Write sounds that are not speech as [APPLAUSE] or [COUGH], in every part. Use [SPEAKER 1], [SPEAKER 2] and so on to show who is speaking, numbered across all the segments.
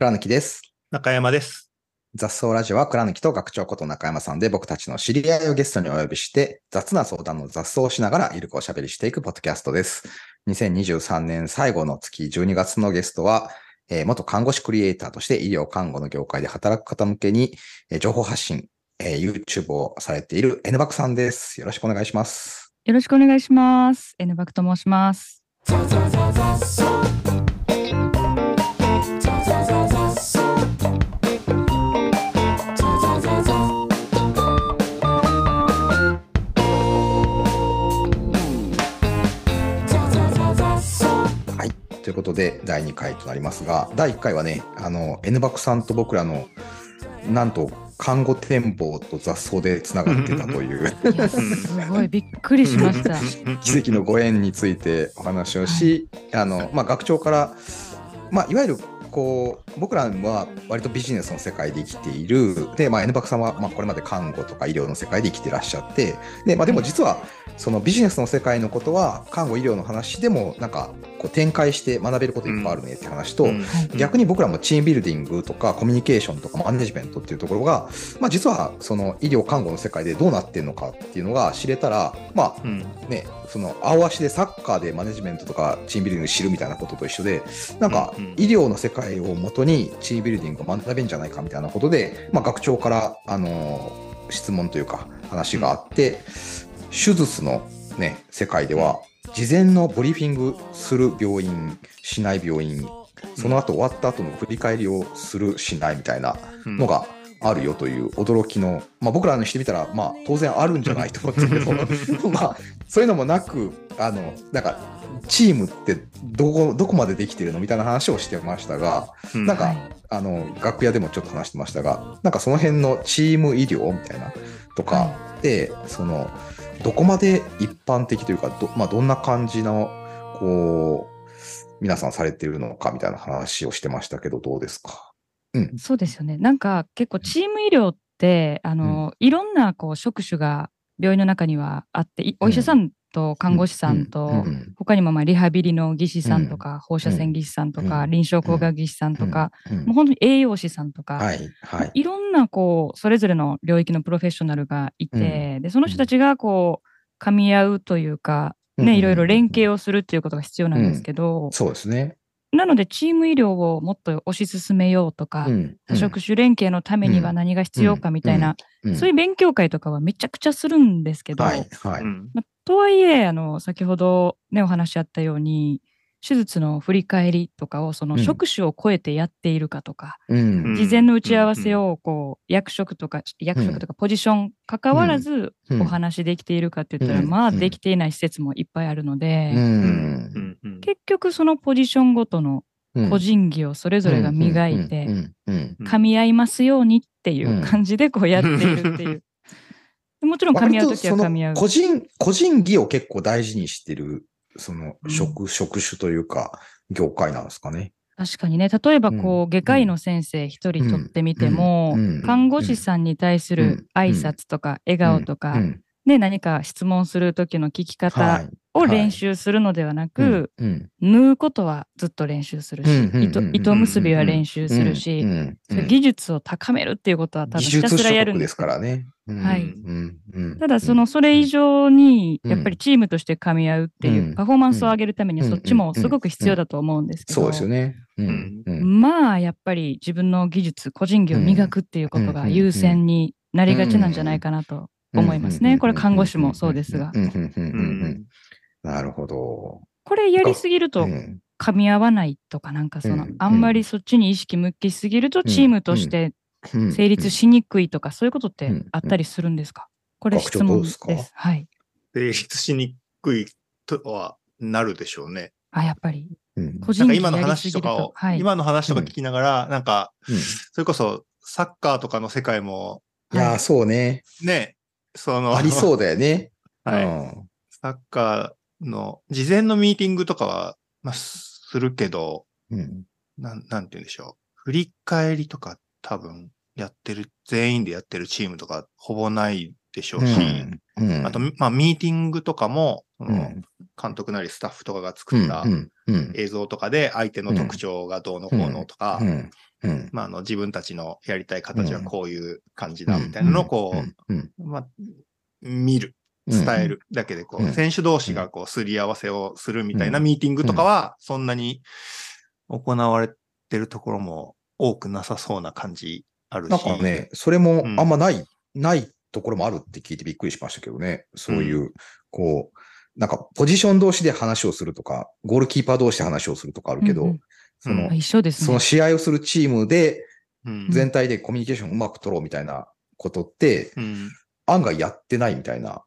[SPEAKER 1] 倉貫です。
[SPEAKER 2] 中山です。
[SPEAKER 1] 雑草ラジオは倉貫と学長こと中山さんで僕たちの知り合いをゲストにお呼びして雑な相談の雑草をしながらゆるくおしゃべりしていくポッドキャストです。2023年最後の月12月のゲストは、えー元看護師クリエイターとして医療看護の業界で働く方向けに、えー情報発信、えー YouTube をされている N バクさんです。よろしくお願いします。
[SPEAKER 3] よろしくお願いします。N バクと申します。
[SPEAKER 1] ということで、第2回となりますが、第1回はね、あの、N バクさんと僕らの、なんと、看護展望と雑草でつながってたという。
[SPEAKER 3] すごいびっくりしました。[LAUGHS]
[SPEAKER 1] 奇跡のご縁についてお話をし、あの、まあ、学長から、まあ、いわゆる、こう、僕らは割とビジネスの世界で生きている。で、まあ、N バクさんは、まあ、これまで看護とか医療の世界で生きてらっしゃって、で、まあ、でも実は、そのビジネスの世界のことは、看護医療の話でも、なんか、こう展開して学べることいっぱいあるねって話と、逆に僕らもチームビルディングとかコミュニケーションとかマネジメントっていうところが、まあ、実はその医療看護の世界でどうなってるのかっていうのが知れたら、まあ
[SPEAKER 2] うん。
[SPEAKER 1] ね、その青足でサッカーでマネジメントとかチームビルディング知るみたいなことと一緒で、なんか
[SPEAKER 2] うんうん。
[SPEAKER 1] 医療の世界をもとにチームビルディングを学べるんじゃないかみたいなことで、まあ、学長から、あのー質問というか話があって、手術の、ね、世界では事前のブリーフィングする病院しない病院その後終わった後の振り返りをするしないみたいなのがあるよという驚きの、まあ、僕らにしてみたら、まあ、当然あるんじゃないと思ってるけど [LAUGHS] まあそういうのもなくあのなんかチームってどこどこまでできてるのみたいな話をしてましたが、
[SPEAKER 2] うん。
[SPEAKER 1] なんか、
[SPEAKER 3] はい
[SPEAKER 1] あの楽屋でもちょっと話してましたがなんかその辺のチーム医療みたいなとか
[SPEAKER 3] は
[SPEAKER 1] で、そのどこまで一般的というかど,、まあ、どんな感じのこう皆さんされてるのかみたいな話をしてましたけどどうですか？
[SPEAKER 3] そうですよね。なんか結構チーム医療って、あの、いろんなこう職種が病院の中にはあって、いお医者さんと看護師さんと、
[SPEAKER 1] うん。うん。
[SPEAKER 3] 他にもまあリハビリの技師さんとか、放射線技師さんとか、
[SPEAKER 1] うん。
[SPEAKER 3] 臨床工学技師さんとか、
[SPEAKER 1] うん。うん。
[SPEAKER 3] もう本当に栄養士さんとか、
[SPEAKER 1] はい。はい。
[SPEAKER 3] いろんなこうそれぞれの領域のプロフェッショナルがいて、でその人たちがこう噛み合うというか、ね、
[SPEAKER 1] うん。うん。
[SPEAKER 3] いろいろ連携をするっていうことが必要なんですけど、
[SPEAKER 1] そうですね。
[SPEAKER 3] なのでチーム医療をもっと推し進めようとか、
[SPEAKER 1] うん
[SPEAKER 3] 多職種連携のためには何が必要かみたいな、
[SPEAKER 1] うん。
[SPEAKER 3] そういう勉強会とかはめちゃくちゃするん。ですけど、
[SPEAKER 1] はいはい。
[SPEAKER 3] まあとはいえあの先ほどねお話あったように手術の振り返りとかをその
[SPEAKER 1] うん
[SPEAKER 3] 職種を超えてやっているかとか、
[SPEAKER 1] うん
[SPEAKER 3] 事前の打ち合わせをこう役職とか役職とかポジション関わらず
[SPEAKER 1] うん
[SPEAKER 3] お話できているかって言ったら、
[SPEAKER 1] うん
[SPEAKER 3] まあ
[SPEAKER 1] うん
[SPEAKER 3] できていない施設もいっぱいあるので、
[SPEAKER 1] うん
[SPEAKER 3] 結局そのポジションごとの個人技をそれぞれが磨いて噛み合いますようにっていう感じでこうやっているっていう。もちろん噛み合うときは噛み合う。
[SPEAKER 1] 個人、個人技を結構大事にしてる、その職、職種というか、業界なんですかね。
[SPEAKER 3] 確かにね、例えばこ
[SPEAKER 1] う
[SPEAKER 3] う、外科医の先生一人取ってみても
[SPEAKER 1] うん。うん、
[SPEAKER 3] 看護師さんに対する挨拶とか笑顔とか
[SPEAKER 1] う、ん
[SPEAKER 3] ね、何か質問する時の聞き
[SPEAKER 1] は
[SPEAKER 3] 方
[SPEAKER 1] い
[SPEAKER 3] を練習するのではなく、
[SPEAKER 1] うん
[SPEAKER 3] 縫うことはずっと練習するし、
[SPEAKER 1] うんうん
[SPEAKER 3] 糸糸結びは練習する
[SPEAKER 1] う
[SPEAKER 3] し、
[SPEAKER 1] んうん
[SPEAKER 3] そういう技術を高めるっていうことは多分
[SPEAKER 1] 技
[SPEAKER 3] ひた
[SPEAKER 1] 術
[SPEAKER 3] すらやるんでけど
[SPEAKER 1] からね。うん
[SPEAKER 3] はい。
[SPEAKER 1] うんうん。
[SPEAKER 3] ただそのそれ以上に
[SPEAKER 1] うん。
[SPEAKER 3] やっぱりチームとして噛み合うっていううん。パフォーマンスを上げるために
[SPEAKER 1] うん。
[SPEAKER 3] そっちもすごく必要だと思うんですけど、
[SPEAKER 1] そうですよね。うんうん。
[SPEAKER 3] まあやっぱり自分の技術個人技を磨くっていうことが優先になりがちなんじゃないかなと思いますね。これ看護師もそうですが
[SPEAKER 1] なるほど。
[SPEAKER 3] これやりすぎると
[SPEAKER 1] うん。
[SPEAKER 3] 噛み合わないとかなんかその
[SPEAKER 1] うん
[SPEAKER 3] あんまりそっちに意識向きすぎるとチームとして
[SPEAKER 1] うん。
[SPEAKER 3] 成立しにくいとかそういうことって
[SPEAKER 1] うん。
[SPEAKER 3] あったりするんですか？これ質問で
[SPEAKER 1] どうです。
[SPEAKER 3] はい。
[SPEAKER 2] 成立しにくいとはなるでしょうね。
[SPEAKER 3] あ、やっぱり。
[SPEAKER 1] うん。
[SPEAKER 3] 個人技
[SPEAKER 2] なんか今の
[SPEAKER 3] やりすぎる
[SPEAKER 2] 話と。かを、、
[SPEAKER 3] とはい。
[SPEAKER 2] 今の話とか聞きながら、なんか、
[SPEAKER 1] うん。
[SPEAKER 2] それこそサッカーとかの世界も、
[SPEAKER 1] いやー、そうね。
[SPEAKER 2] ね、その、
[SPEAKER 1] ありそうだよね。
[SPEAKER 2] はい。
[SPEAKER 1] うん。
[SPEAKER 2] サッカーの事前のミーティングとかは、まあ、するけど、
[SPEAKER 1] うん。
[SPEAKER 2] なん、なんて言うんでしょう。振り返りとか多分やってる、全員でやってるチームとかほぼないでしょうし、
[SPEAKER 1] うん。
[SPEAKER 2] あと、まあ、ミーティングとかも、その
[SPEAKER 1] うん。
[SPEAKER 2] 監督なりスタッフとかが
[SPEAKER 1] うん。
[SPEAKER 2] 作った映像とかで相手の特徴がどうのこうのとか、まあ、あの自分たちのやりたい形はこういう感じ
[SPEAKER 1] うん
[SPEAKER 2] だみたいなのをこ
[SPEAKER 1] う、
[SPEAKER 2] まあ、見る、伝えるだけでこう、
[SPEAKER 1] うん。
[SPEAKER 2] 選手同士がこうすり合わせをするみたいな
[SPEAKER 1] うん。
[SPEAKER 2] ミーティングとかはそんなに行われてるところも多くなさそうな感じあるし。
[SPEAKER 1] なんかね、それも
[SPEAKER 2] うん。
[SPEAKER 1] あんまない、ないところもあるって聞いてびっくりしましたけどね。そういう、こう、なんかポジション同士で話をするとか、ゴールキーパー同士で話をするとかあるけど、
[SPEAKER 3] うんうん。
[SPEAKER 1] その、
[SPEAKER 2] うん。
[SPEAKER 3] 一緒ですね。
[SPEAKER 1] その。試合をするチームで
[SPEAKER 2] うん、
[SPEAKER 1] 全体でコミュニケーションをうまく取ろうみたいなことって、
[SPEAKER 2] うん。
[SPEAKER 1] 案外やってないみたいな。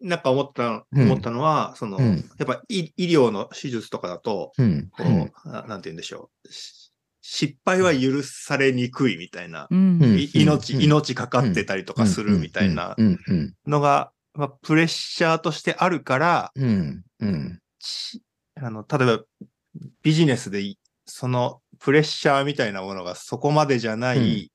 [SPEAKER 2] なんか思った、
[SPEAKER 1] うん。
[SPEAKER 2] 思ったのは、その、
[SPEAKER 1] うん。
[SPEAKER 2] やっぱ医医療の手術とかだと、
[SPEAKER 1] うん。
[SPEAKER 2] こう、
[SPEAKER 1] うん
[SPEAKER 2] ななんて言うんでしょう。し失敗は許されにくいみたいな、
[SPEAKER 3] うん。
[SPEAKER 1] うん。
[SPEAKER 2] い命、
[SPEAKER 1] うん。
[SPEAKER 2] 命かかってたりとかするみたいな
[SPEAKER 1] うん。うん。
[SPEAKER 2] のが、まあ、プレッシャーとしてあるから、
[SPEAKER 1] うん。うん。
[SPEAKER 2] ちあの、例えばビジネスでいそのプレッシャーみたいなものがそこまでじゃない
[SPEAKER 1] うん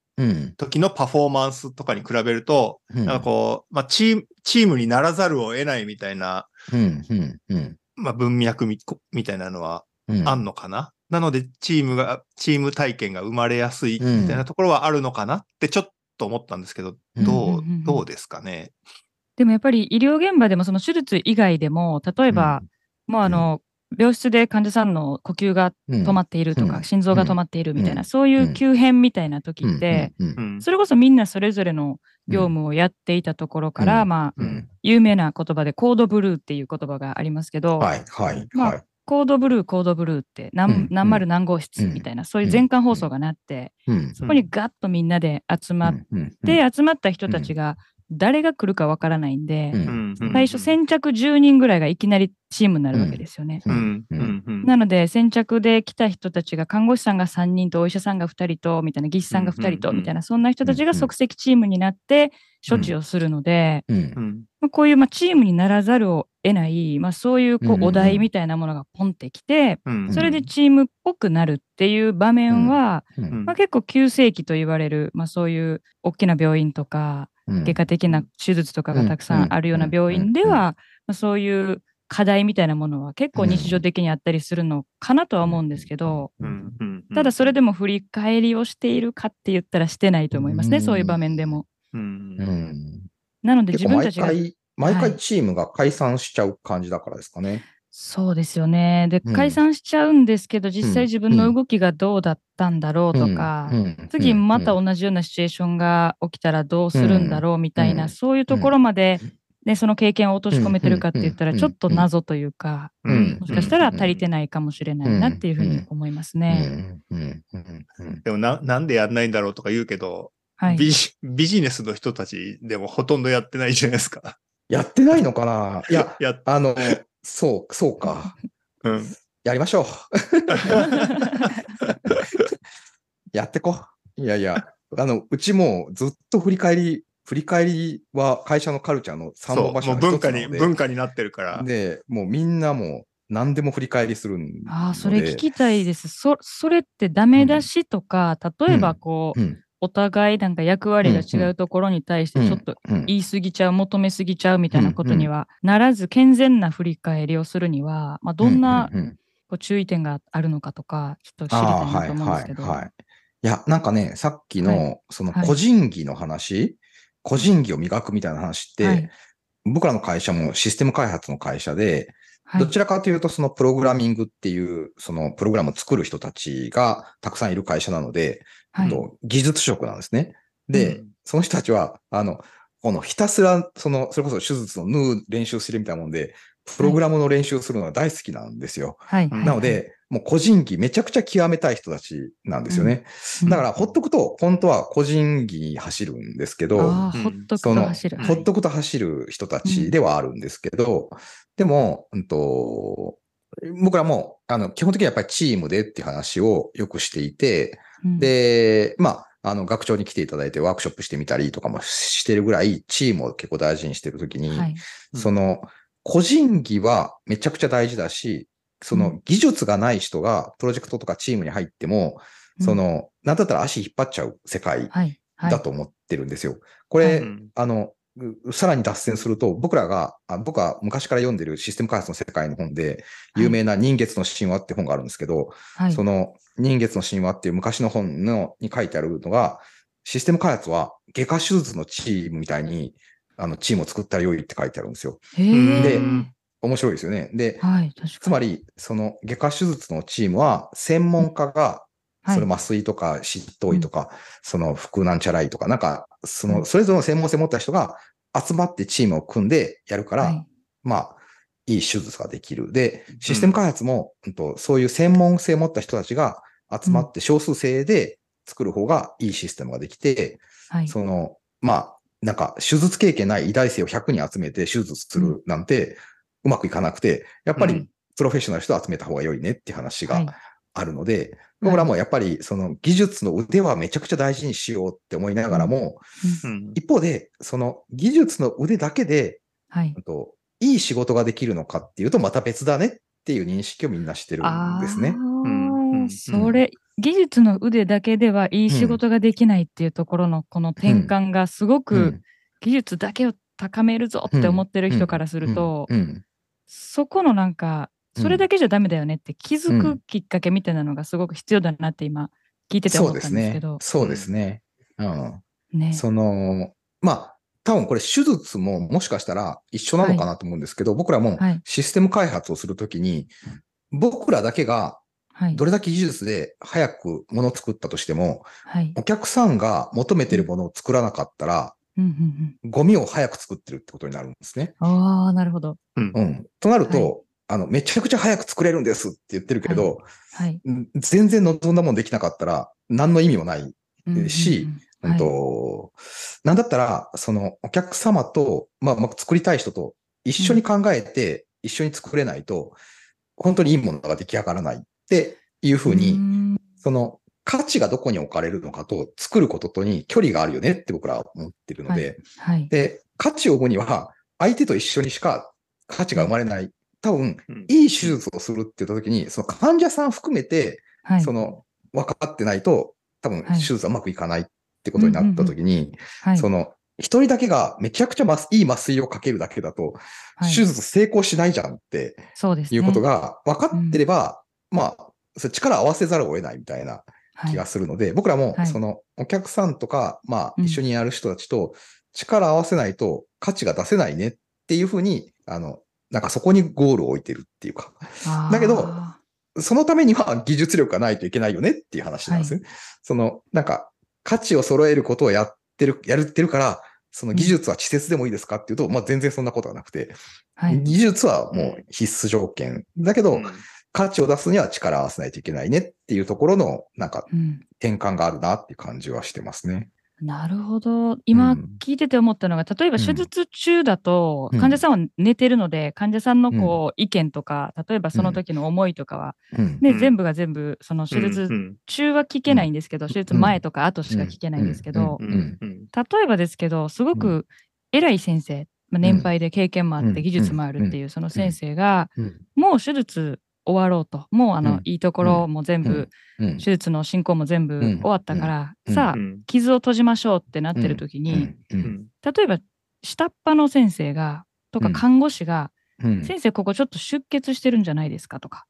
[SPEAKER 2] 時のパフォーマンスとかに比べると、
[SPEAKER 1] うん。
[SPEAKER 2] なんかこう、まあ、チーム、チームにならざるを得ないみたいな、
[SPEAKER 1] うんうんうん。
[SPEAKER 2] まあ、文脈みみたいなのは
[SPEAKER 1] うん。
[SPEAKER 2] あんのかな、なので、チームが、チーム体験が生まれやすいみたいなところはあるのかなってちょっと思ったんですけど、
[SPEAKER 1] うん。
[SPEAKER 2] どう
[SPEAKER 3] うんうんうん、
[SPEAKER 2] どうですかね？
[SPEAKER 3] でもやっぱり医療現場でもその手術以外でも、例えば、もうあの、病室で患者さんの呼吸が
[SPEAKER 1] 止
[SPEAKER 3] 止まっているとか、
[SPEAKER 1] うん。
[SPEAKER 3] 心臓が止まっているみたいな、
[SPEAKER 1] うん。
[SPEAKER 3] そういう急変みたいな時って、それこそみんなそれぞれの業務をやっていたところから、
[SPEAKER 1] うん。
[SPEAKER 3] まあ、
[SPEAKER 1] うん。
[SPEAKER 3] 有名な言葉でコードブルーっていう言葉がありますけど、
[SPEAKER 1] はいはい
[SPEAKER 3] まあ
[SPEAKER 1] はい。
[SPEAKER 3] コードブルー、コードブルーって何,、
[SPEAKER 1] うん。
[SPEAKER 3] 何丸何号室みたいな、そういう全館放送がなって、
[SPEAKER 1] うん。
[SPEAKER 3] そこにガッとみんなで集まっ
[SPEAKER 1] うん。
[SPEAKER 3] て、集まった人たちが誰が来るかわからないんで、最初先着10人ぐらいがいきなりチームになるわけですよね。
[SPEAKER 2] うん。うん。うん。
[SPEAKER 3] なので先着で来た人たちが看護師さんが3人とお医者さんが2人とみたいな技師さんが2人とみたいなそんな人たちが即席チームになって処置をするので、
[SPEAKER 1] うん。
[SPEAKER 2] うん。
[SPEAKER 3] まあこういうまあチームにならざるを得ない、まあ、そういうこ
[SPEAKER 1] う
[SPEAKER 3] お題みたいなものがポンってきて、
[SPEAKER 2] うん。
[SPEAKER 3] それでチームっぽくなるっていう場面は、
[SPEAKER 1] うん。
[SPEAKER 3] まあ、結構急性期と言われる、まあ、そういう大きな病院とか
[SPEAKER 1] うん
[SPEAKER 3] 外科的な手術とかがたくさんあるような病院では、まあ、そういう課題みたいなものは結構日常的にあったりするのかなとは思うんですけど、ただそれでも振り返りをしているかって言ったらしてないと思いますね、
[SPEAKER 1] うん。
[SPEAKER 3] そういう場面でも。
[SPEAKER 2] うん。
[SPEAKER 1] うん。
[SPEAKER 3] なので自分たちが。
[SPEAKER 1] 回、毎
[SPEAKER 3] はい。
[SPEAKER 1] 回チームが解散しちゃう感じだからですかね。
[SPEAKER 3] そうですよね。で、
[SPEAKER 1] うん。
[SPEAKER 3] 解散しちゃうんですけど、実際
[SPEAKER 1] うん。
[SPEAKER 3] 自分の動きがどうだったんだろうとか、次また同じようなシチュエーションが起きたらどうするんだろうみたいな、
[SPEAKER 1] うん
[SPEAKER 3] そういうところまで、ね、その経験を落とし込めてるかって言ったら、
[SPEAKER 1] うん
[SPEAKER 3] ちょっと謎というか、
[SPEAKER 2] うん
[SPEAKER 3] もしかしたら足りてないかもしれないなっていうふうに思いますね。
[SPEAKER 1] うんうんうんうん
[SPEAKER 2] でもな、なんでやんないんだろうとか言うけど、
[SPEAKER 3] はい。
[SPEAKER 2] ビジビジネスの人たちでもほとんどやってないじゃないですか。
[SPEAKER 1] やってないのかな？いや、
[SPEAKER 2] や、
[SPEAKER 1] あの、そう、そうか。
[SPEAKER 2] うん。
[SPEAKER 1] やりましょう。[LAUGHS] やってこ。いやいや、あの、うちもずっと振り返り、振り返りは会社のカルチャーの三
[SPEAKER 2] そう、
[SPEAKER 1] 本柱
[SPEAKER 2] もう文化に、文化になってるから。
[SPEAKER 1] で、もうみんなもう何でも振り返りするんで。
[SPEAKER 3] ああ、それ聞きたいです。そそれってダメ出しとか、例えばこう、
[SPEAKER 1] うん
[SPEAKER 3] お互いなんか役割が違うところに対してちょっと
[SPEAKER 1] うん
[SPEAKER 3] 言い過ぎちゃう、求めすぎちゃうみたいなことにはならず、健全な振り返りをするには、まあ、どんな注意点があるのかとか、ちょっと知りたいなと思うんですけど。
[SPEAKER 1] はいはいはい。いや、なんかね、さっき
[SPEAKER 3] は
[SPEAKER 1] の、その
[SPEAKER 3] はい。
[SPEAKER 1] 個人技の話、個人技を磨くみたいな話って、
[SPEAKER 3] はい。
[SPEAKER 1] 僕らの会社もシステム開発の会社で、
[SPEAKER 3] はい。
[SPEAKER 1] どちらかというと、そのプログラミングっていう、そのプログラムを作る人たちがたくさんいる会社なので、
[SPEAKER 3] はい。
[SPEAKER 1] と技術職なんですね。で、
[SPEAKER 2] うん。
[SPEAKER 1] その人たちは、あの、このひたすら、その、それこそ手術の縫う練習するみたいなもんで、プログラムの練習するのが大好きなんですよ。
[SPEAKER 3] はい。
[SPEAKER 2] うん。
[SPEAKER 1] なの、で、もう個人技めちゃくちゃ極めたい人たちなんですよね。
[SPEAKER 3] うん。
[SPEAKER 1] だから、ほっとくと、本当は個人技に走るんですけど、
[SPEAKER 3] ほっとく
[SPEAKER 1] その、
[SPEAKER 3] と走る。
[SPEAKER 1] ほっとくと走る人たちではあるんですけど、でも、うんと、僕らも、あの、基本的にはやっぱりチームでっていう話をよくしていて、
[SPEAKER 3] うん、
[SPEAKER 1] で、まあ、あの、学長に来ていただいてワークショップしてみたりとかもしてるぐらい、チームを結構大事にしてるときに、
[SPEAKER 3] はい、
[SPEAKER 1] その、個人技はめちゃくちゃ大事だし、そうの
[SPEAKER 3] ん。
[SPEAKER 1] 技術がない人がプロジェクトとかチームに入っても、
[SPEAKER 3] うん。
[SPEAKER 1] その、なんだったら足引っ張っちゃう世界
[SPEAKER 3] はい、はい。
[SPEAKER 1] だと思ってるんですよ。これ、
[SPEAKER 2] うん
[SPEAKER 1] あの、うさらに脱線すると、僕らが、あ僕は昔から読んでるシステム開発の世界の本で、有名な人月の神話って本があるんですけど、
[SPEAKER 3] はい。
[SPEAKER 1] そ。の人月の神話っていう昔の本のに書いてあるのが、システム開発は外科手術のチームみたいに、あの、チームを作ったら良いって書いてあるんですよ。で
[SPEAKER 2] うん
[SPEAKER 1] 面白いですよね。で、
[SPEAKER 3] はい。
[SPEAKER 1] つまり、その外科手術のチームは、専門家が、
[SPEAKER 3] はい
[SPEAKER 1] それ麻酔とか執刀医とか、その腹なんちゃらいとか、なんか、そ
[SPEAKER 3] はい
[SPEAKER 1] の、それぞれの専門性を持った人が集まってチームを組んでやるから、
[SPEAKER 3] はい
[SPEAKER 1] まあ、いい手術ができる。で、システム開発も、うんとそういう専門性を持った人たちが集まって少数制で作る方がいいシステムができて、
[SPEAKER 3] はい。
[SPEAKER 1] その、まあ、なんか、手術経験ない医大生を100人集めて手術するなんて、うまくいかなくて、やっぱり
[SPEAKER 2] うん、
[SPEAKER 1] プロフェッショナルの人を集めた方が良いねって話
[SPEAKER 3] はい。
[SPEAKER 1] があるので、僕らもやっぱり、その技術の腕はめちゃくちゃ大事にしようって思いながらも、
[SPEAKER 2] うん。
[SPEAKER 1] 一方で、その技術の腕だけで、
[SPEAKER 3] はい。
[SPEAKER 1] うん。といい仕事ができるのかっていうと、また別だねっていう認識をみんなしてるんですね。
[SPEAKER 3] あ
[SPEAKER 2] うん。
[SPEAKER 3] あ、それ、技術の腕だけではいい仕事ができないっていうところのこの転換がすご
[SPEAKER 1] う
[SPEAKER 3] く
[SPEAKER 1] ん。
[SPEAKER 3] 技術だけを高めるぞって思ってる人からすると、
[SPEAKER 1] うん。うん
[SPEAKER 3] そこのなんか、それだけじゃダメだよねって気づ
[SPEAKER 1] うん
[SPEAKER 3] くきっかけみたいなのがすごく必要だなって今聞いてて
[SPEAKER 1] そ
[SPEAKER 3] 思った
[SPEAKER 1] うですね
[SPEAKER 3] んですけど。。
[SPEAKER 1] そうですね。うん。
[SPEAKER 3] ね。
[SPEAKER 1] その、まあ、多分これ手術ももしかしたら一緒なのかなと思うんですけど、僕らも
[SPEAKER 3] はい。
[SPEAKER 1] システム開発をするときに、僕らだけが
[SPEAKER 3] はい
[SPEAKER 1] ど。れだけ技術で早くものを作ったとしても、
[SPEAKER 3] はい。
[SPEAKER 1] お客さんが求めてるものを作らなかったら、
[SPEAKER 3] うんうんうん。
[SPEAKER 1] ゴミを早く作ってるってことになるんですね。
[SPEAKER 3] ああ、なるほど。
[SPEAKER 2] うん
[SPEAKER 1] うん。となると、
[SPEAKER 3] はい
[SPEAKER 1] あの、めちゃくちゃ早く作れるんですって言ってるけど、
[SPEAKER 3] はい。
[SPEAKER 1] うん全然望んだもんできなかったら、何の意味もない
[SPEAKER 3] うんうんうん
[SPEAKER 1] し、うん
[SPEAKER 3] はい
[SPEAKER 1] と、なんだったら、そのお客様と、まあ、まあ、作りたい人と一緒に考えて、一緒に作れないと、本当にいいものが出来上がらないっていうふうに、
[SPEAKER 3] ん
[SPEAKER 1] その価値がどこに置かれるのかと、作ることとに距離があるよねって僕らは思ってるので、
[SPEAKER 3] はい。
[SPEAKER 1] で、価値を生むには、相手と一緒にしか価値が生まれない。多分、
[SPEAKER 2] うん
[SPEAKER 1] いい手術をするって言ったときに、その患者さん含めて、
[SPEAKER 3] はい。
[SPEAKER 1] その、分かってないと、多分、
[SPEAKER 3] はい
[SPEAKER 1] 手術はうまくいかないってことになったときに、
[SPEAKER 3] はい。
[SPEAKER 1] その、一人だけがめちゃくちゃ麻いい麻酔をかけるだけだと、
[SPEAKER 3] はい
[SPEAKER 1] 手術成功しないじゃんって
[SPEAKER 3] そうですね。
[SPEAKER 1] いうことが分かってれば、まあ、それ力を合わせざるを得ないみたいな気がするので、僕らも
[SPEAKER 3] はい。
[SPEAKER 1] そのお客さんとか、まあ
[SPEAKER 3] うん。
[SPEAKER 1] 一緒にやる人たちと力を合わせないと価値が出せないねっていうふうに、あの、なんかそこにゴールを置いてるっていうか、だけどそのためには技術力がないといけないよねっていう話なんです。ね。その、なんか価値を揃えることをやってる、やってるから、その技術は稚拙でもいいですかっていうと、まあ全然そんなことがなくて、
[SPEAKER 3] はい。
[SPEAKER 1] 技術はもう必須条件。だけど、
[SPEAKER 2] うん
[SPEAKER 1] 価値を出すには力を合わせないといけないねっていうところの、なんか
[SPEAKER 3] うん。
[SPEAKER 1] 転換があるなっていう感じはしてますね。
[SPEAKER 3] なるほど。今
[SPEAKER 1] うん。
[SPEAKER 3] 聞いてて思ったのが、例えば
[SPEAKER 1] うん。
[SPEAKER 3] 手術中だと
[SPEAKER 1] うん。
[SPEAKER 3] 患者さんは寝てるので、患者さんのこう意見とか、例えばその時の思いとかは、
[SPEAKER 1] うん。
[SPEAKER 3] ね
[SPEAKER 2] うん。
[SPEAKER 3] 全部が全部その手術
[SPEAKER 2] うん。
[SPEAKER 3] 中は聞けないんですけど、手術前とか後しか聞けないんですけど、
[SPEAKER 2] うん。
[SPEAKER 1] うん。
[SPEAKER 2] うん。
[SPEAKER 3] 例えばですけど、すごく偉い先生、まあ、年配で経験もあっ
[SPEAKER 1] うん。
[SPEAKER 3] て技術もあるっていうその先生が、
[SPEAKER 1] うん。
[SPEAKER 3] もう手術終わろうと、もうあの、
[SPEAKER 1] うん。
[SPEAKER 3] いいところも全部、
[SPEAKER 1] うん。
[SPEAKER 3] 手術の進行も全部
[SPEAKER 1] うん。
[SPEAKER 3] 終わったから、
[SPEAKER 1] うん。
[SPEAKER 3] さあ、
[SPEAKER 2] うん。
[SPEAKER 3] 傷を閉じましょうってなってる時に、例えば下っ端の先生がとか
[SPEAKER 1] うん。
[SPEAKER 3] 看護師が、
[SPEAKER 1] うん。
[SPEAKER 3] 先生ここちょっと出血してるんじゃないですかとか、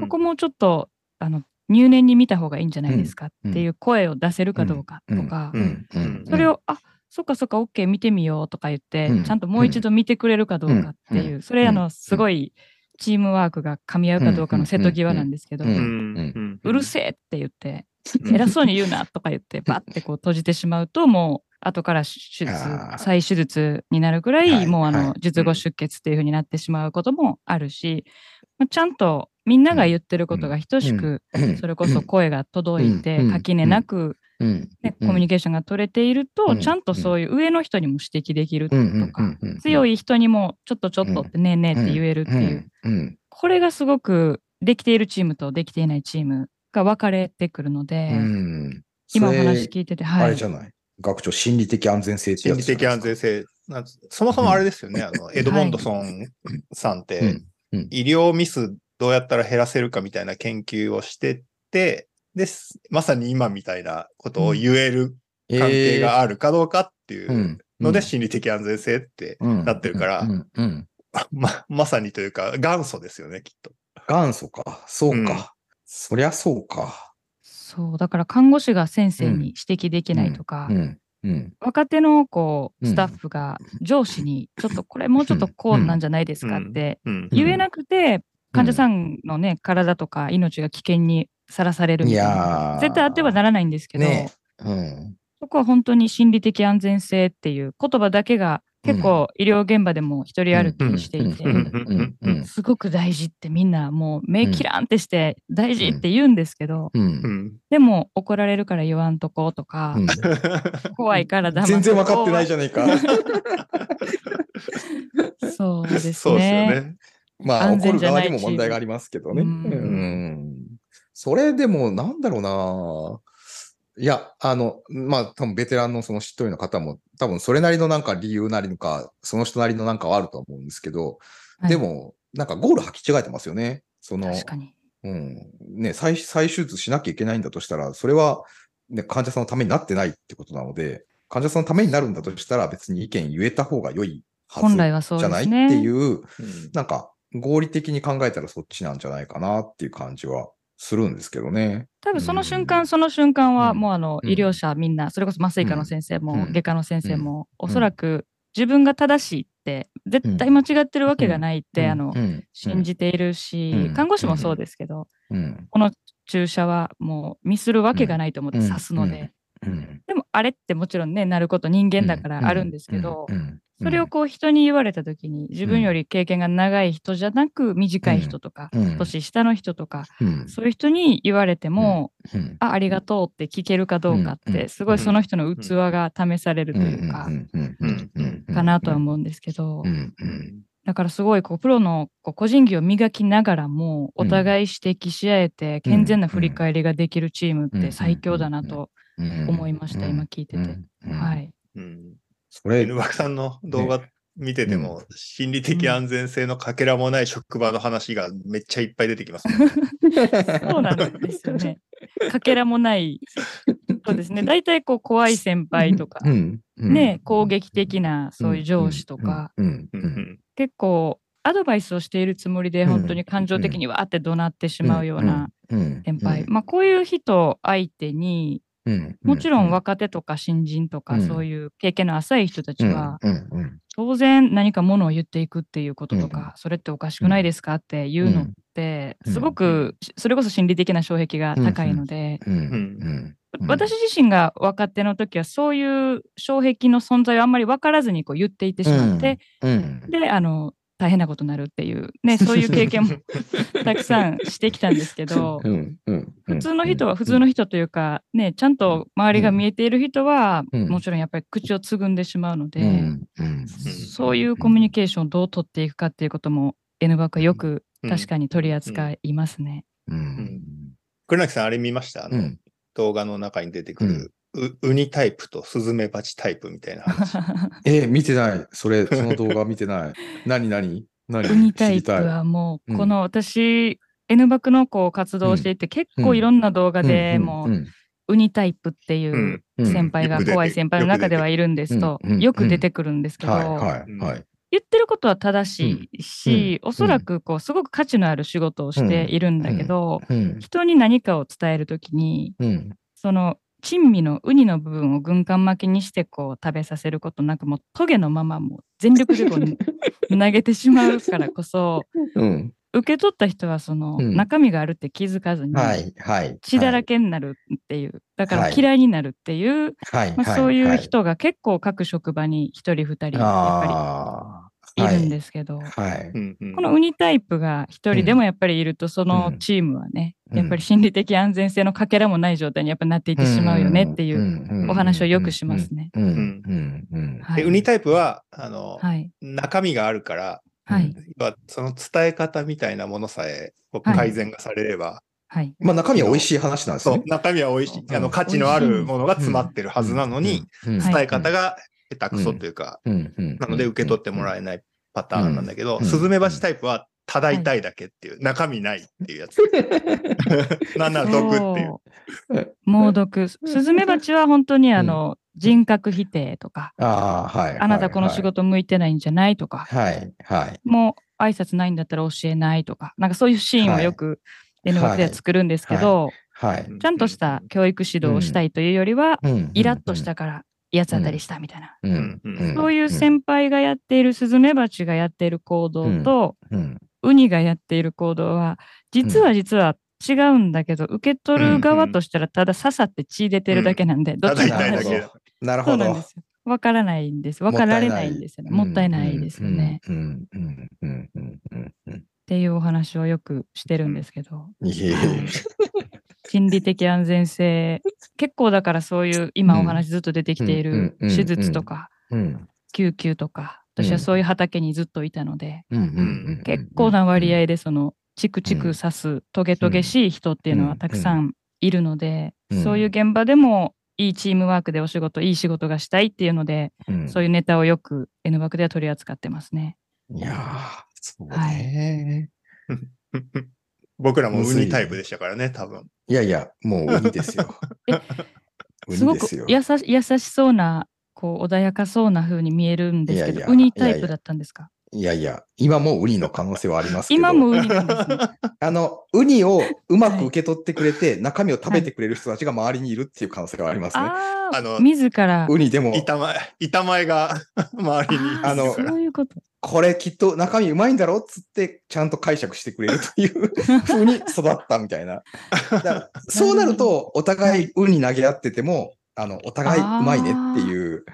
[SPEAKER 3] ここもうちょっとあの入念に見た方がいいんじゃないですかっていう声を出せるかどうかとか、
[SPEAKER 1] うん。うん。
[SPEAKER 3] それを、あそっかそっか OK 見てみようとか言って、
[SPEAKER 1] うん。
[SPEAKER 3] ちゃんともう一度見てくれるかどうかっていう、
[SPEAKER 1] うん。
[SPEAKER 3] それあの
[SPEAKER 1] うん。
[SPEAKER 3] すごいチームワークが噛み合うかどうかの瀬戸際なんですけど、
[SPEAKER 1] う
[SPEAKER 3] るせえって言って、
[SPEAKER 2] うん。
[SPEAKER 3] 偉そうに言うなとか言って、バッてこう閉じてしまうと、もう後から手術再手術になるくらい、
[SPEAKER 1] はい
[SPEAKER 3] もうあの、
[SPEAKER 1] はい。
[SPEAKER 3] 術後出血っていう風になってしまうこともあるし、まあちゃんとみんなが言ってることが等しく、
[SPEAKER 1] うん。
[SPEAKER 3] それこそ声が届いて、
[SPEAKER 1] うん。
[SPEAKER 3] 垣根なく、
[SPEAKER 1] うん
[SPEAKER 3] ね、コミュニケーションが取れていると、
[SPEAKER 1] うん。
[SPEAKER 3] ちゃんとそういう上の人にも指摘できると
[SPEAKER 1] うん。
[SPEAKER 3] か、強
[SPEAKER 1] い
[SPEAKER 3] い人にもちょっとちょっとってねえねえって言えるっていう、
[SPEAKER 1] うん。
[SPEAKER 3] これがすごくできているチームとできていないチームが分かれてくるので、
[SPEAKER 1] うん。
[SPEAKER 3] 今お話聞いてて、はい
[SPEAKER 1] あれじ。ゃない学長、心理的安全性って
[SPEAKER 2] 心理
[SPEAKER 1] やつじゃない
[SPEAKER 2] 的安全性。そもそもあれですよね、あの、エドモンドソンさん。って、医療ミスどうやったら減らせるかみたいな研究をしてて、です。まさに今みたいなことを言える関係があるかどうかっていう、
[SPEAKER 1] うん
[SPEAKER 2] ので心理的安全性って、
[SPEAKER 1] うん
[SPEAKER 2] なってるから [LAUGHS] ま、まさにというか元祖ですよね、きっと。
[SPEAKER 1] 元祖か。そうか。
[SPEAKER 2] うん
[SPEAKER 1] そりゃそうか。
[SPEAKER 3] そう、だから看護師が先生に指摘できないとか、
[SPEAKER 1] うん。うん。
[SPEAKER 3] 若手のこう
[SPEAKER 1] うん
[SPEAKER 3] スタッフが上司に、ちょっとこれもうちょっとこうなんじゃないですかって
[SPEAKER 2] うん。
[SPEAKER 3] 言えなくて、患者さんのね、体とか命が危険にさらされるみ
[SPEAKER 1] い
[SPEAKER 3] たいな。
[SPEAKER 1] やー。
[SPEAKER 3] 絶対あってはならないんですけど、
[SPEAKER 1] ね。うん。
[SPEAKER 3] そこは本当に心理的安全性っていう言葉だけが結構医療現場でも一人歩きしていて、すごく大事ってみんなもう目キラーンってして大事って言うんですけど、
[SPEAKER 1] うん。
[SPEAKER 2] う。ん。
[SPEAKER 3] でも怒られるから言わんとことか、
[SPEAKER 1] うん。
[SPEAKER 3] 怖いから黙
[SPEAKER 1] 全然分かってない
[SPEAKER 3] ゃ
[SPEAKER 1] じゃないか。
[SPEAKER 3] ん。[LAUGHS] そうですね。
[SPEAKER 2] そうですよね。
[SPEAKER 1] まあ、
[SPEAKER 3] 安
[SPEAKER 1] 怒る
[SPEAKER 3] 全じゃない
[SPEAKER 1] 側にも問題がありますけどね。それでも、なんだろうな。いや、あの、まあ、多分ベテランのその知っとりの方も、多分それなりのなんか理由なりのか、その人なりのなんかはあると思うんですけど、
[SPEAKER 3] はい
[SPEAKER 1] でも、なんかゴール履き違えてますよね。その、
[SPEAKER 3] 確かに。
[SPEAKER 1] うん。ね、再、再手術しなきゃいけないんだとしたら、それは、ね、患者さんのためになってないってことなので、患者さんのためになるんだとしたら、別に意見言えた方が良いはず
[SPEAKER 3] 本来はそう
[SPEAKER 1] じゃない
[SPEAKER 3] ね。
[SPEAKER 1] っていう、
[SPEAKER 2] うん
[SPEAKER 1] なんか、合理的に考えたらそっちなんじゃないかなっていう感じはするんですけどね。
[SPEAKER 3] 多分その瞬
[SPEAKER 1] うん。
[SPEAKER 3] 間、その瞬間は
[SPEAKER 1] うん。
[SPEAKER 3] もうあの
[SPEAKER 1] うん。
[SPEAKER 3] 医療者みんな、それこそ麻酔科の先生も
[SPEAKER 1] うん。
[SPEAKER 3] 外科の先生も、
[SPEAKER 1] うん。
[SPEAKER 3] おそらく自分が正しいって、絶対間違ってるわけがないって、あの
[SPEAKER 1] うん。
[SPEAKER 3] 信じているし、
[SPEAKER 1] うん。
[SPEAKER 3] 看護師もそうですけど、
[SPEAKER 1] うん。
[SPEAKER 3] この注射はもうミスるわけがないと思って
[SPEAKER 1] うん。
[SPEAKER 3] 刺すので、
[SPEAKER 1] うん。
[SPEAKER 3] でもあれってもちろんね、なること人間だからあるんですけど、それをこう人に言われた時に、自分より経験が長い人じゃなく、短い人とか、
[SPEAKER 1] うん。
[SPEAKER 3] 年下の人とか、
[SPEAKER 1] うん。
[SPEAKER 3] そういう人に言われても、
[SPEAKER 1] うん。
[SPEAKER 3] あ、ありがとうって聞けるかどうかっ
[SPEAKER 1] うん。
[SPEAKER 3] て、すごいその人の器が試されるというかかなとは思うんですけどだからすごいこうプロのこう個人技を磨きながらも、お互い指摘し合えて、健全な振り返りができるチームって最強だなと
[SPEAKER 1] うん。
[SPEAKER 3] 思いました、今聞いてて。はい。
[SPEAKER 2] うん。
[SPEAKER 1] それ
[SPEAKER 2] N バクさんの動画見てても、心理的安全性のかけらもない職場の話がめっちゃいっぱい出てきますね。
[SPEAKER 3] そうなんですよね。[LAUGHS] かけらもない。そうですね。大体こう怖い先輩とか、
[SPEAKER 1] うん。うん。
[SPEAKER 3] ね、攻撃的なそういう上司とか、結構アドバイスをしているつもりで、
[SPEAKER 1] うん。
[SPEAKER 3] 本当に感情的にわーって怒鳴ってしまうような
[SPEAKER 1] うん。
[SPEAKER 3] 先輩。まあこういう人相手に、
[SPEAKER 1] うん
[SPEAKER 3] もちろん若手とか新人とか、
[SPEAKER 1] うん。
[SPEAKER 3] そういう経験の浅い人たちは、当然何かものを言っていくっていうこととか、
[SPEAKER 1] うん。
[SPEAKER 3] それっておかしくないですかっていうのって、
[SPEAKER 1] うん。
[SPEAKER 3] すごく、それこそ心理的な障壁が高いので、私自身が若手の時はそういう障壁の存在をあんまり分からずにこう言っていってしまって、
[SPEAKER 1] うん。
[SPEAKER 3] であの大変なことになるっていうね [LAUGHS] そういう経験も [LAUGHS] たくさんしてきたんですけど
[SPEAKER 1] うんうん
[SPEAKER 3] 普通の人は普通の人というかねちゃんと周りが見えている人は
[SPEAKER 1] うん。
[SPEAKER 3] もちろんやっぱり口をつぐんでしまうので、そういうコミュニケーションをどう取っていくかっていうことも N バックはよく
[SPEAKER 2] うん。
[SPEAKER 3] 確かに取り扱いますね。
[SPEAKER 1] うん。
[SPEAKER 2] 黒垣さん、あれ見ました？動画の中に出てくる、うウニタイプとスズメバチタイプみたいな話。[LAUGHS]
[SPEAKER 1] えー、見てない。それ、その動画見てない。何 [LAUGHS] 何？何？
[SPEAKER 3] ウニタイプはもう、
[SPEAKER 1] うん。
[SPEAKER 3] この私、N バックのこう活動をしていて、結構いろんな動画でもう、
[SPEAKER 1] ん。
[SPEAKER 3] ウニタイプっていう
[SPEAKER 1] うん
[SPEAKER 3] 先輩が怖い先輩の中ではいるんですと
[SPEAKER 1] よく出て
[SPEAKER 3] く出てくるんですけど。言ってることは正しいし、おそらくこうすごく価値のある仕事をしているんだけど、
[SPEAKER 1] うん。
[SPEAKER 3] 人に何かを伝えるときに
[SPEAKER 1] うん。
[SPEAKER 3] その珍味のウニの部分を軍艦巻きにしてこう食べさせることなくもうトゲのままもう全力でこう [LAUGHS] 投げてしまうからこそ
[SPEAKER 1] うん。
[SPEAKER 3] 受け取った人はその
[SPEAKER 1] うん
[SPEAKER 3] 中身があるって気づかずに
[SPEAKER 1] はいはい。
[SPEAKER 3] 血だらけになるっていうだから
[SPEAKER 1] はい
[SPEAKER 3] 嫌いになるっていう、
[SPEAKER 1] はい。
[SPEAKER 3] まあ、
[SPEAKER 1] はい
[SPEAKER 3] そういう
[SPEAKER 1] はい
[SPEAKER 3] 人が結構各職場に一人二人やっぱ
[SPEAKER 1] あ
[SPEAKER 3] りい。るん
[SPEAKER 1] す。
[SPEAKER 3] ですけど、
[SPEAKER 1] はい。
[SPEAKER 3] このウニタイプが一人でもやっぱりいると、そのチームはね、
[SPEAKER 1] うん。
[SPEAKER 3] やっぱり心理的安全性のかけらもない状態にやっぱなっていってしまうよねっていう
[SPEAKER 1] うん。
[SPEAKER 3] お話をよくしますね。
[SPEAKER 1] うん。うん。うん。
[SPEAKER 3] はい
[SPEAKER 2] でウニタイプは、あの、
[SPEAKER 3] はい。
[SPEAKER 2] 中身があるから、
[SPEAKER 3] はい。
[SPEAKER 2] その伝え方みたいなものさえ改善がされれば、
[SPEAKER 3] はい。
[SPEAKER 1] まあ中身は美味しい話なんですね。
[SPEAKER 2] そう中身は美味しい、
[SPEAKER 1] うん
[SPEAKER 2] あの価値のあるものが詰まってるはずなのに、伝え方が下手くそというか、なので受け取ってもらえないパターンなんだけど、
[SPEAKER 1] うん
[SPEAKER 2] スズメバチタイプはただ痛いだけっていう、中身ないっていうやつ。なんなら毒っていう。
[SPEAKER 3] 猛毒。スズメバチは本当にあの、人格否定とか、
[SPEAKER 1] ああ、はい。
[SPEAKER 3] あなたこの仕事向いてないんじゃないとか、
[SPEAKER 1] はい、はい。
[SPEAKER 3] もう挨拶ないんだったら教えないとか、なんかそういうシーンをよく N 枠では作るんですけど、
[SPEAKER 1] はい。
[SPEAKER 3] ちゃんとした教育指導をしたいというよりは、
[SPEAKER 1] うん
[SPEAKER 3] イラッとし。たから八つ当たりしたみたいな。
[SPEAKER 1] うん。
[SPEAKER 2] うん
[SPEAKER 3] そういう先輩がやっているスズメバチがやっている行動と、
[SPEAKER 1] うん。
[SPEAKER 3] ウニがやっている行動は、実は実は違うんだけど、受け取る側としたらただ刺さって血出てるだけなんで、どっちも
[SPEAKER 2] ただ痛いだけ
[SPEAKER 1] なるほど。なるほど
[SPEAKER 3] そうなんで。すよ。わからないんです。わかられないんですよね。もったいないですよね。
[SPEAKER 1] うん。うん。うん。うん。うん。うん。うん。
[SPEAKER 3] っていうお話をよくしてるんですけど、心理的安全性、結構だからそういう今お話ずっと出てきている手術とか、
[SPEAKER 1] うん。
[SPEAKER 3] 救急とか、私はそういう畑にずっといたので。結構な割合でそのチクチク刺すトゲトゲしい人っていうのはたくさんいるので、
[SPEAKER 1] うん
[SPEAKER 3] そういう現場でもいいチームワークでお仕事、いい仕事がしたいっていうので、
[SPEAKER 1] うん。
[SPEAKER 3] そういうネタをよく N 枠では取り扱ってますね。
[SPEAKER 1] いやー、そうね。[LAUGHS]
[SPEAKER 2] 僕らもウニタイプでしたからね、多分。
[SPEAKER 1] いやいや、もうウニですよ。[LAUGHS] ウ
[SPEAKER 3] すごく。優し優しそうな、こう穏やかそうな風に見えるんですけど、
[SPEAKER 1] いやいや
[SPEAKER 3] ウニタイプだったんですか？
[SPEAKER 1] いやいや、今もウニの可能性はありますけど。
[SPEAKER 3] 今もウニなんですね。[LAUGHS]
[SPEAKER 1] あの、ウニをうまく受け取ってくれて、中身を食べてくれる人たちが周りにいるっていう可能性はありますね。
[SPEAKER 3] ああ、
[SPEAKER 2] あの
[SPEAKER 3] 自ら。
[SPEAKER 1] ウニでも、
[SPEAKER 2] 板前、板前が [LAUGHS] 周りにいる
[SPEAKER 3] あ
[SPEAKER 1] の
[SPEAKER 3] そういうこと。
[SPEAKER 1] これきっと中身うまいんだろっつって、ちゃんと解釈してくれるという [LAUGHS] 風に育ったみたいな。そうなると、お互いウニ投げ合ってても、あの、お互いうまいねっていう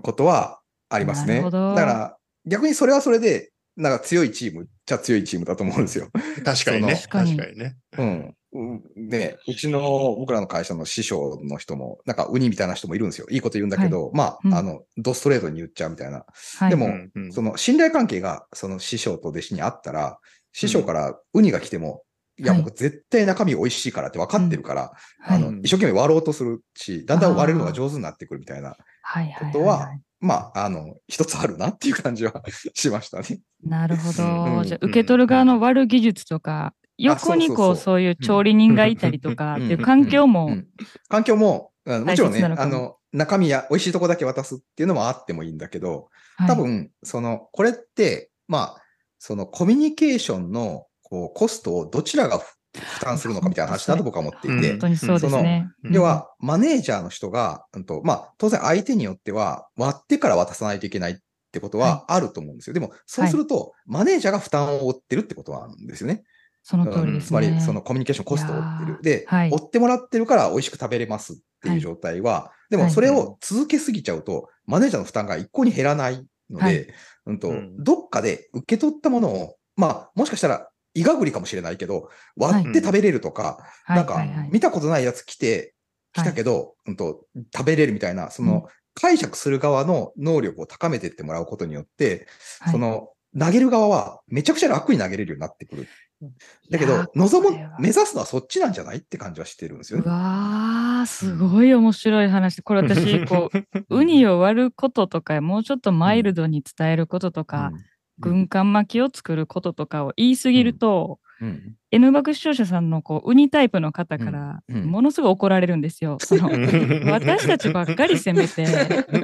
[SPEAKER 1] ことはありますね。
[SPEAKER 3] なるほど
[SPEAKER 1] だから、逆にそれはそれで、なんか強いチームっちゃ強いチームだと思うんですよ。[LAUGHS]
[SPEAKER 2] 確かにね。確かにね。
[SPEAKER 1] うん。うんで、うちの、僕らの会社の師匠の人も、なんかウニみたいな人もいるんですよ。いいこと言うんだけど、まあ、
[SPEAKER 3] うん
[SPEAKER 1] あの、ドストレートに言っちゃうみたいな。
[SPEAKER 3] はい、
[SPEAKER 1] でも
[SPEAKER 2] うんうん
[SPEAKER 1] その信頼関係が、その師匠と弟子にあったら、師匠からウニが来ても、いや、
[SPEAKER 3] はい
[SPEAKER 1] 僕絶対中身美味しいからって分かってるから、あの、
[SPEAKER 2] うん
[SPEAKER 1] 一生懸命割ろうとするし、だんだん割れるのが上手になってくるみたいな、
[SPEAKER 3] はいはい
[SPEAKER 1] ことはまあ、あの、一つあるなっていう感じは [LAUGHS] しましたね。
[SPEAKER 3] なるほど。
[SPEAKER 1] うん。
[SPEAKER 3] じゃあ、受け取る側の割る技術とか、横にこう、
[SPEAKER 1] そうそう。そう
[SPEAKER 3] そういう調理人がいたりとかっていう環境
[SPEAKER 1] う
[SPEAKER 3] も
[SPEAKER 1] ん、環境も、もちろんね、あの、中身や美味しいとこだけ渡すっていうのもあってもいいんだけど、
[SPEAKER 3] はい。
[SPEAKER 1] 多分、その、これって、まあ、そのコミュニケーションの、こう、コストをどちらが負負担するのかみたいな話だと僕は思っていて。
[SPEAKER 2] うん
[SPEAKER 3] 本、当にそうですね。
[SPEAKER 2] うん。
[SPEAKER 1] 要は、マネージャーの人が、うんとまあ、当然相手によっては、割ってから渡さないといけないってことはあると思うんですよ。でも、そうすると、マネージャーが負担を負ってるってことなんですよね。
[SPEAKER 3] その通りですね。
[SPEAKER 1] つまり、そのコミュニケーションコストを負ってる。で、
[SPEAKER 3] はい。
[SPEAKER 1] 追ってもらってるから美味しく食べれますっていう状態は、でも
[SPEAKER 3] はい
[SPEAKER 1] それを続けすぎちゃうと、マネージャーの負担が一向に減らないので、
[SPEAKER 3] はい。
[SPEAKER 1] うんと
[SPEAKER 2] うん。
[SPEAKER 1] どっかで受け取ったものを、まあ、もしかしたら、イガグリかもしれないけど、割って食べれるとか、
[SPEAKER 3] はい。
[SPEAKER 1] なんか見たことないやつ来て、来たけど、うんと、食べれるみたいな、その、解釈する側の能力を高めていってもらうことによって、
[SPEAKER 3] はい。
[SPEAKER 1] その、投げる側はめちゃくちゃ楽に投げれるようになってくる。だけど、望む目指すのはそっちなんじゃないって感じはしてるんですよ
[SPEAKER 3] う
[SPEAKER 1] ね。
[SPEAKER 3] わー、すごい面白い話。これ私、こう、[LAUGHS] ウニを割ることとか、もうちょっとマイルドに伝えることとか、軍艦巻きを作ることとかを言いすぎると、
[SPEAKER 1] うん、うん。
[SPEAKER 3] N 爆視聴者さんのこうウニタイプの方から、ものすごい怒られるんですよ。[LAUGHS] その私たちばっかり責めて、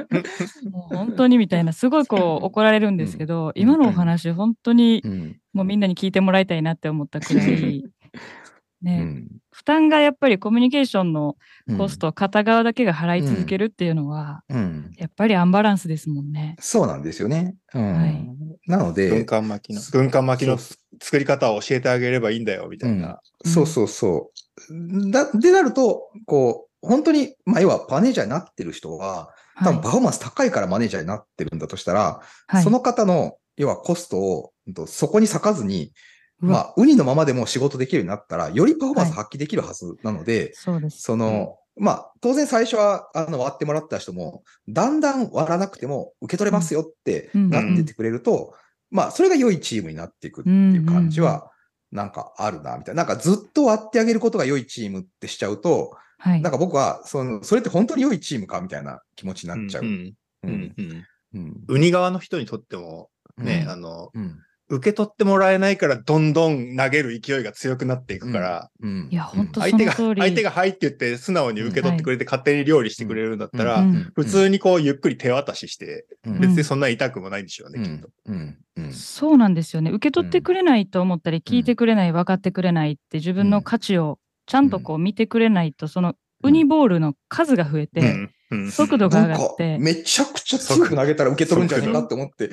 [SPEAKER 3] [LAUGHS] もう本当にみたいな、すごいこう怒られるんですけど、今のお話、本当に
[SPEAKER 1] うん。
[SPEAKER 3] もうみんなに聞いてもらいたいなって思ったくらい、[LAUGHS]
[SPEAKER 1] う
[SPEAKER 3] ね、
[SPEAKER 1] ん。
[SPEAKER 3] 負担がやっぱりコミュニケーションの
[SPEAKER 1] うん
[SPEAKER 3] コストを片側だけが払い続けるっていうのは、
[SPEAKER 1] うん。
[SPEAKER 3] やっぱりアンバランスですもんね。
[SPEAKER 1] そうなんですよね。うん。
[SPEAKER 3] はい
[SPEAKER 1] なので、
[SPEAKER 2] 軍艦巻きの、軍艦巻きの
[SPEAKER 1] そ
[SPEAKER 2] 作り方を教えてあげればいいんだよ、みたいな。
[SPEAKER 1] そうそうそう。だ、でなると、こう、本当に、まあ、要はマネージャーになってる人は、多分パフォーマンス高いからマネージャーになってるんだとしたら、
[SPEAKER 3] はい、
[SPEAKER 1] その方の、要はコストを、そこに割かずに、まあ、ウニのままでも仕事できるようになったら、よりパフォーマンス発揮できるはずなので、
[SPEAKER 3] そうです。
[SPEAKER 1] その、まあ、当然最初は、あの、割ってもらった人も、だんだん割らなくても受け取れますよって
[SPEAKER 3] うん
[SPEAKER 1] なってってくれると、まあ、それが良いチームになっていくっていう感じは、なんかあるな、みたいな。なんかずっと割ってあげることが良いチームってしちゃうと、
[SPEAKER 3] はい。
[SPEAKER 1] なんか僕は、その、それって本当に良いチームかみたいな気持ちになっちゃう。
[SPEAKER 2] うん
[SPEAKER 1] う
[SPEAKER 2] うんん。うん。
[SPEAKER 1] うん。
[SPEAKER 2] ウニ側の人にとってもね、
[SPEAKER 1] うん。
[SPEAKER 2] あの、
[SPEAKER 1] うん
[SPEAKER 2] 受け取ってもらえないから、どんどん投げる勢いが強くなっていくから、
[SPEAKER 1] うん。
[SPEAKER 3] いやほんと
[SPEAKER 2] 相手が、
[SPEAKER 3] その通り。
[SPEAKER 2] 相手がはいって言って素直に受け取ってくれて勝手に料理してくれるんだったら、
[SPEAKER 3] うん
[SPEAKER 2] 普通にこうゆっくり手渡しして、
[SPEAKER 1] うん。
[SPEAKER 2] 別にそんな痛くもないんでしょうね、
[SPEAKER 1] うん。
[SPEAKER 2] きっと。
[SPEAKER 1] うん。うん。
[SPEAKER 3] そうなんですよね。受け取ってくれないと思ったり、聞いてくれない、分かってくれないって自分の価値をちゃんとこう見てくれないと、そのウニボールの数が増えて、速度が上がって、
[SPEAKER 1] めちゃくちゃ強く投げたら受け取るんじゃないかって思って、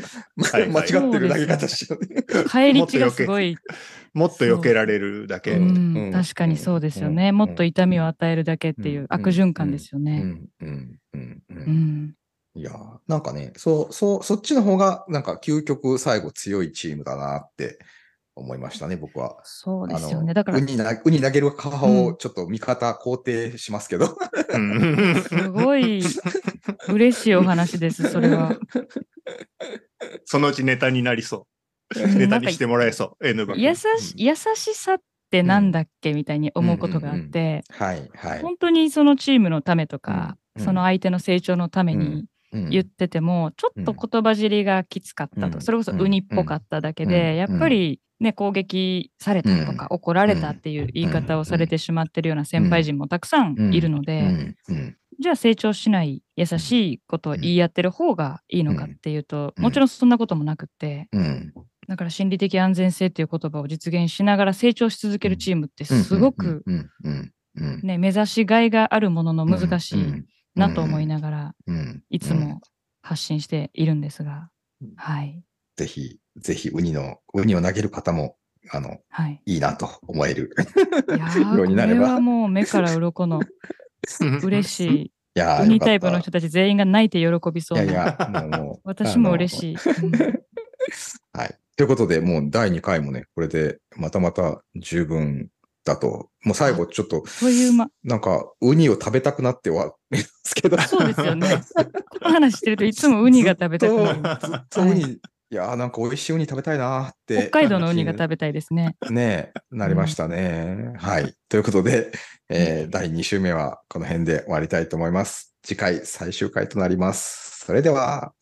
[SPEAKER 2] はい [LAUGHS]
[SPEAKER 1] 間違ってる投げ方しちゃう
[SPEAKER 3] り値がすごい、
[SPEAKER 2] もっと避けられるだけ。
[SPEAKER 3] 確かにそうですよね。
[SPEAKER 1] うん。
[SPEAKER 3] もっと痛みを与えるだけっていう悪循環ですよ
[SPEAKER 1] う
[SPEAKER 3] ね。
[SPEAKER 1] ん。うん。うん。う
[SPEAKER 3] うん。ん。
[SPEAKER 1] いやーなんかね、そう、そう、そっちの方が、なんか究極最後強いチームだなって思いましたね、僕は。
[SPEAKER 3] そうですよね。だから
[SPEAKER 1] ウ、ニなウニ投げる側をちょっと味方肯定しますけど。
[SPEAKER 2] うん
[SPEAKER 3] すごい嬉しいお話です、それは。[LAUGHS]
[SPEAKER 2] そのうちネタになりそう。ネタにしてもらえそう。N 番。
[SPEAKER 3] 優し優しさってなんだっけみたいに思うことがあって、
[SPEAKER 1] はい、はい。
[SPEAKER 3] 本当にそのチームのためとか、
[SPEAKER 1] うん
[SPEAKER 3] その相手の成長のために
[SPEAKER 1] うん
[SPEAKER 3] 言ってても、ちょっと言葉尻がきつかったと、
[SPEAKER 1] うん。
[SPEAKER 3] それこそウニっぽかっただけで、
[SPEAKER 1] うん。
[SPEAKER 3] やっぱりね、攻撃されたとか、怒られたっていう言い方をされてしまってるような先輩陣もたくさんいるので、
[SPEAKER 1] うん。うん。
[SPEAKER 3] じゃあ成長しない優しいことを言い合ってる方がいいのかっていうと、
[SPEAKER 1] うん。
[SPEAKER 3] もちろんそんなこともなくって、
[SPEAKER 1] うん。
[SPEAKER 3] だから心理的安全性っていう言葉を実現しながら成長し続けるチームってすごく
[SPEAKER 1] うん。うん。うん。
[SPEAKER 3] ね、目指しがいがあるものの難しいなと思いながら、
[SPEAKER 1] うん
[SPEAKER 3] いつも発信しているんですが、はい。
[SPEAKER 1] ぜひ、ぜひ、ウニの、ウニを投げる方も、あの、
[SPEAKER 3] はい。
[SPEAKER 1] いいなと思える。ようになれば
[SPEAKER 3] これはもう目から鱗の嬉しい。[LAUGHS]
[SPEAKER 1] いやー
[SPEAKER 3] ウニタイプの人たち全員が泣いて喜びそう
[SPEAKER 1] いやいや、もう。[LAUGHS]
[SPEAKER 3] 私も嬉
[SPEAKER 1] い。
[SPEAKER 3] しい。うん
[SPEAKER 1] はい。ということで、もう第2回もね、これでまたまた十分だと、もう最後ちょっと、
[SPEAKER 3] というま、
[SPEAKER 1] なんか、ウニを食べたくなっては、[LAUGHS] ですけど。
[SPEAKER 3] そうですよね。この話してるといつもウニが食べたくなる。
[SPEAKER 1] ずっとウニ、い、やーなんか美味しいウニ食べたいなーって。
[SPEAKER 3] 北海道のウニが食べたいですね。
[SPEAKER 1] ねえ、なりましたね。はい。ということで、えー第2週目はこの辺で終わりたいと思います。次回最終回となります。それでは。